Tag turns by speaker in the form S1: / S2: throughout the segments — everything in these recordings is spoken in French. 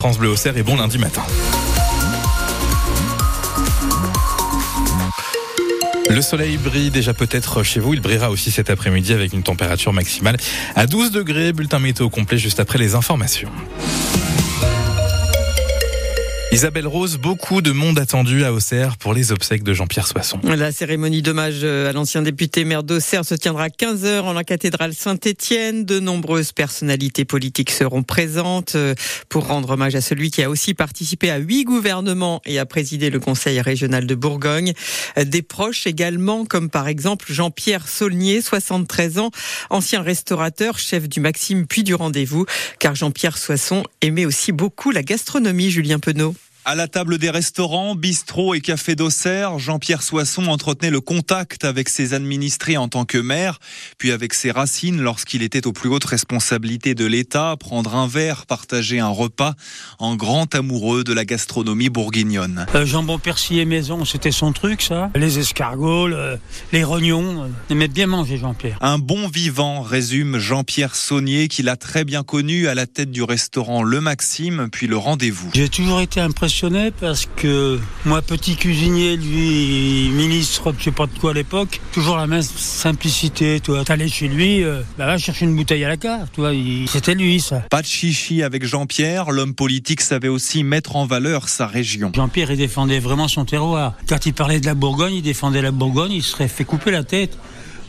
S1: France Bleu au Cerf et bon lundi matin. Le soleil brille déjà peut-être chez vous. Il brillera aussi cet après-midi avec une température maximale à 12 degrés. Bulletin météo complet juste après les informations. Isabelle Rose, beaucoup de monde attendu à Auxerre pour les obsèques de Jean-Pierre Soisson.
S2: La cérémonie d'hommage à l'ancien député maire d'Auxerre se tiendra à 15h en la cathédrale Saint-Étienne. De nombreuses personnalités politiques seront présentes euh, pour rendre hommage à celui qui a aussi participé à huit gouvernements et a présidé le conseil régional de Bourgogne. Des proches également, comme par exemple Jean-Pierre Saulnier, 73 ans, ancien restaurateur, chef du Maxime puis du Rendez-vous, car Jean-Pierre Soisson aimait aussi beaucoup la gastronomie, Julien Penaud.
S3: À la table des restaurants, bistrots et cafés d'Auxerre, Jean-Pierre Soisson entretenait le contact avec ses administrés en tant que maire, puis avec ses racines lorsqu'il était aux plus hautes responsabilités de l'État, prendre un verre, partager un repas, en grand amoureux de la gastronomie bourguignonne.
S4: Euh, jambon persillé maison, c'était son truc ça. Les escargots, les rognons, euh, il aimait bien manger Jean-Pierre.
S3: Un bon vivant, résume Jean-Pierre Saunier, qu'il a très bien connu à la tête du restaurant Le Maxime, puis le Rendez-vous.
S4: J'ai toujours été impressionné parce que moi, petit cuisinier, lui, ministre, je sais pas de quoi à l'époque, toujours la même simplicité. Tu t'allais chez lui, euh, bah, va chercher une bouteille à la carte. Tu vois, c'était lui, ça.
S3: Pas de chichi avec Jean-Pierre. L'homme politique savait aussi mettre en valeur sa région.
S4: Jean-Pierre, il défendait vraiment son terroir. Quand il parlait de la Bourgogne, il défendait la Bourgogne. Il serait fait couper la tête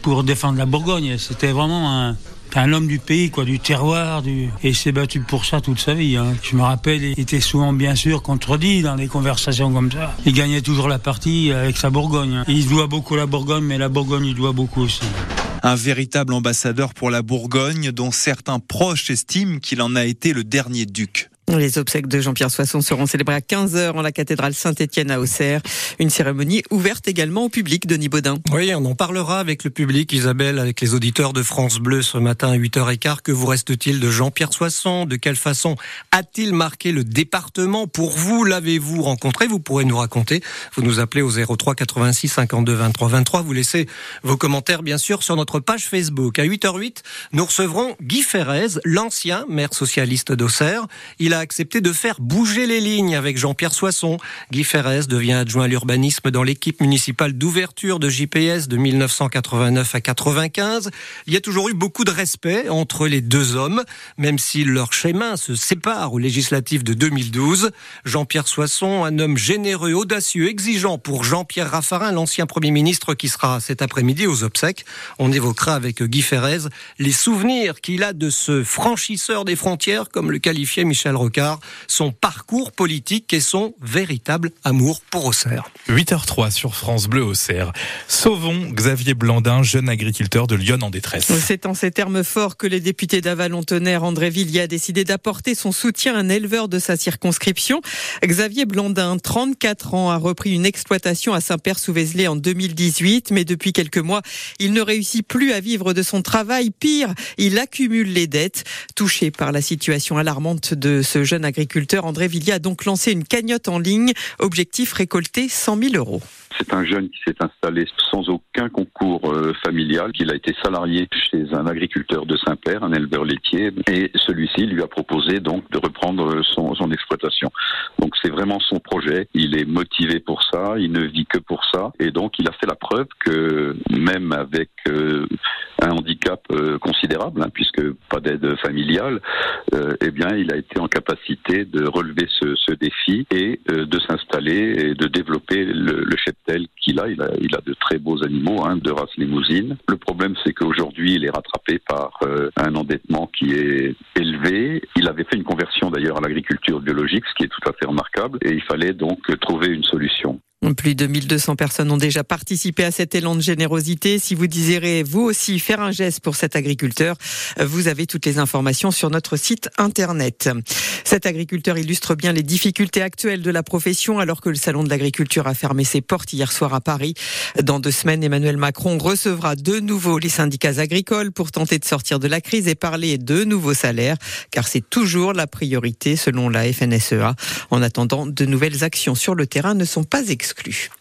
S4: pour défendre la Bourgogne. C'était vraiment un, un homme du pays, quoi, du terroir, du... et il s'est battu pour ça toute sa vie. Hein. Je me rappelle, il était souvent bien sûr contredit dans les conversations comme ça. Il gagnait toujours la partie avec sa Bourgogne. Hein. Il doit beaucoup la Bourgogne, mais la Bourgogne il doit beaucoup aussi.
S3: Un véritable ambassadeur pour la Bourgogne, dont certains proches estiment qu'il en a été le dernier duc.
S2: Les obsèques de Jean-Pierre Soisson seront célébrées à 15h en la cathédrale Saint-Étienne à Auxerre. Une cérémonie ouverte également au public, Denis Baudin.
S5: Oui, on en parlera avec le public, Isabelle, avec les auditeurs de France Bleu ce matin à 8h15. Que vous reste-t-il de Jean-Pierre Soisson? De quelle façon a-t-il marqué le département? Pour vous, l'avez-vous rencontré? Vous pourrez nous raconter. Vous nous appelez au 03 86 52 23 23. Vous laissez vos commentaires, bien sûr, sur notre page Facebook. À 8h08, nous recevrons Guy Ferrez, l'ancien maire socialiste d'Auxerre. Il a accepté de faire bouger les lignes avec Jean-Pierre Soisson. Guy Ferrez devient adjoint à l'urbanisme dans l'équipe municipale d'ouverture de JPS de 1989 à 95. Il y a toujours eu beaucoup de respect entre les deux hommes, même si leurs chemins se séparent aux législatives de 2012. Jean-Pierre Soisson, un homme généreux, audacieux, exigeant pour Jean-Pierre Raffarin, l'ancien Premier ministre qui sera cet après-midi aux obsèques. On évoquera avec Guy Ferrez les souvenirs qu'il a de ce franchisseur des frontières, comme le qualifiait Michel Roquet son parcours politique et son véritable amour pour Auxerre.
S1: 8h03 sur France Bleu Auxerre. Sauvons Xavier Blandin, jeune agriculteur de Lyon en détresse.
S2: C'est en ces termes forts que les députés d'Avalon-Tonnerre, André Villiers, a décidé d'apporter son soutien à un éleveur de sa circonscription. Xavier Blandin, 34 ans, a repris une exploitation à Saint-Père-sous-Vézelay en 2018, mais depuis quelques mois, il ne réussit plus à vivre de son travail. Pire, il accumule les dettes. Touché par la situation alarmante de ce jeune agriculteur, André Villiers a donc lancé une cagnotte en ligne. Objectif récolter 100 000 euros.
S6: C'est un jeune qui s'est installé sans aucun concours euh, familial, qu'il a été salarié chez un agriculteur de Saint-Père, un éleveur laitier, et celui-ci lui a proposé donc de reprendre son, son exploitation. Donc c'est vraiment son projet, il est motivé pour ça, il ne vit que pour ça, et donc il a fait la preuve que même avec euh, un handicap euh, considérable, hein, puisque pas d'aide familiale, eh bien il a été en capacité de relever ce, ce défi et de s'installer et de développer le, le cheptel qu'il a. Il, a. il a de très beaux animaux hein, de race limousine. Le problème, c'est qu'aujourd'hui, il est rattrapé par euh, un endettement qui est élevé. Il avait fait une conversion d'ailleurs à l'agriculture biologique, ce qui est tout à fait remarquable, et il fallait donc trouver une solution.
S2: Plus de 1200 personnes ont déjà participé à cet élan de générosité. Si vous désirez vous aussi faire un geste pour cet agriculteur, vous avez toutes les informations sur notre site internet. Cet agriculteur illustre bien les difficultés actuelles de la profession alors que le salon de l'agriculture a fermé ses portes hier soir à Paris. Dans deux semaines, Emmanuel Macron recevra de nouveau les syndicats agricoles pour tenter de sortir de la crise et parler de nouveaux salaires car c'est toujours la priorité selon la FNSEA. En attendant, de nouvelles actions sur le terrain ne sont pas exclues exclu.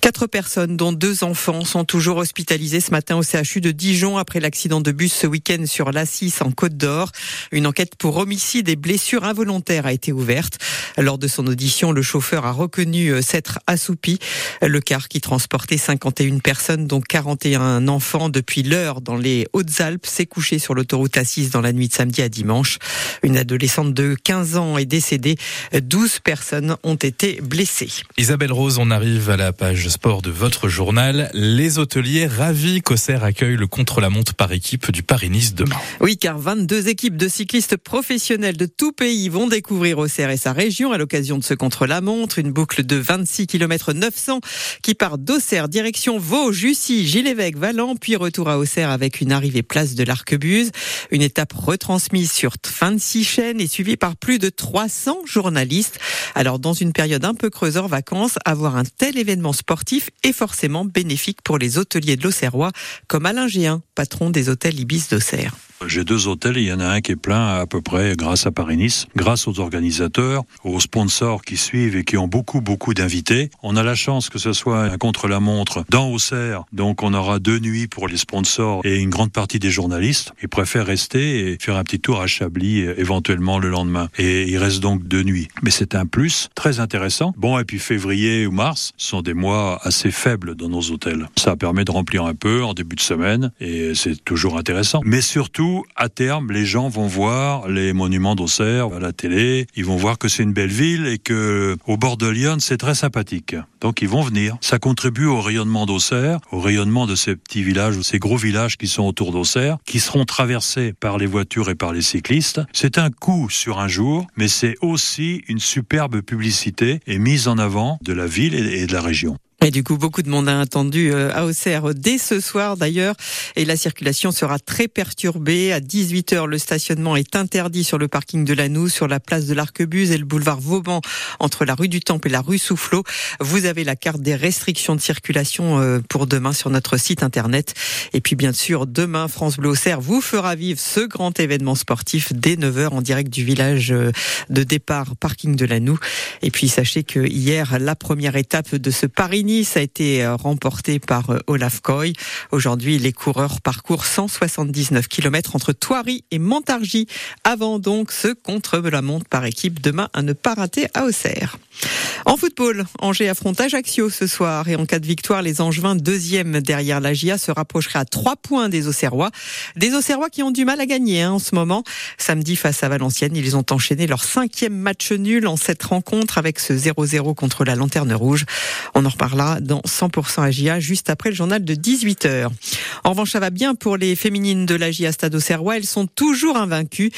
S2: Quatre personnes, dont deux enfants, sont toujours hospitalisées ce matin au CHU de Dijon après l'accident de bus ce week-end sur l'Assis en Côte d'Or. Une enquête pour homicide et blessures involontaires a été ouverte. Lors de son audition, le chauffeur a reconnu euh, s'être assoupi. Le car qui transportait 51 personnes, dont 41 enfants depuis l'heure dans les Hautes-Alpes, s'est couché sur l'autoroute Assis dans la nuit de samedi à dimanche. Une adolescente de 15 ans est décédée. 12 personnes ont été blessées.
S1: Isabelle Rose, on arrive à la page sport de votre journal. Les hôteliers ravis qu'Auxerre accueille le contre-la-montre par équipe du Paris-Nice demain.
S2: Oui, car 22 équipes de cyclistes professionnels de tout pays vont découvrir Auxerre et sa région à l'occasion de ce contre-la-montre. Une boucle de 26 km 900 qui part d'Auxerre direction Vaud, Jussy, Gilles-Évêque, Valent, puis retour à Auxerre avec une arrivée place de l'Arquebuse. Une étape retransmise sur 26 chaînes et suivie par plus de 300 journalistes. Alors, dans une période un peu creuse hors vacances, avoir un tel événement sportif est forcément bénéfique pour les hôteliers de l'Auxerrois, comme Alain Géin, patron des hôtels Ibis d'Auxerre.
S7: J'ai deux hôtels, il y en a un qui est plein à peu près grâce à Paris-Nice, grâce aux organisateurs, aux sponsors qui suivent et qui ont beaucoup beaucoup d'invités. On a la chance que ce soit un contre-la-montre dans Auxerre, donc on aura deux nuits pour les sponsors et une grande partie des journalistes. Ils préfèrent rester et faire un petit tour à Chablis éventuellement le lendemain. Et il reste donc deux nuits. Mais c'est un plus très intéressant. Bon, et puis février ou mars sont des mois assez faibles dans nos hôtels. Ça permet de remplir un peu en début de semaine et c'est toujours intéressant. Mais surtout, à terme, les gens vont voir les monuments d'Auxerre à la télé. Ils vont voir que c'est une belle ville et que au bord de Lyon, c'est très sympathique. Donc ils vont venir. Ça contribue au rayonnement d'Auxerre, au rayonnement de ces petits villages, ces gros villages qui sont autour d'Auxerre, qui seront traversés par les voitures et par les cyclistes. C'est un coup sur un jour, mais c'est aussi une superbe publicité et mise en avant de la ville et de la région.
S2: Et du coup, beaucoup de monde a attendu euh, à Auxerre dès ce soir d'ailleurs. Et la circulation sera très perturbée. À 18h, le stationnement est interdit sur le parking de Lanou, sur la place de l'Arquebuse et le boulevard Vauban, entre la rue du Temple et la rue Soufflot. Vous avez la carte des restrictions de circulation euh, pour demain sur notre site internet. Et puis, bien sûr, demain, France Bleu Auxerre vous fera vivre ce grand événement sportif dès 9h en direct du village euh, de départ parking de Lanou. Et puis, sachez que hier, la première étape de ce Paris A été euh, remporté par euh, Olaf Koy. Aujourd'hui, les coureurs parcourent 179 km entre Thoiry et Montargis avant donc ce contre-la-montre par équipe demain à ne pas rater à Auxerre. En football, Angers affronte Ajaccio ce soir et en cas de victoire, les Angevins deuxième derrière la GIA se rapprocheraient à trois points des Auxerrois. Des Auxerrois qui ont du mal à gagner hein, en ce moment. Samedi face à Valenciennes, ils ont enchaîné leur cinquième match nul en cette rencontre avec ce 0-0 contre la Lanterne Rouge. On en reparlera dans 100% AGIA juste après le journal de 18h. En revanche, ça va bien pour les féminines de la GIA Stade Auxerrois. Elles sont toujours invaincues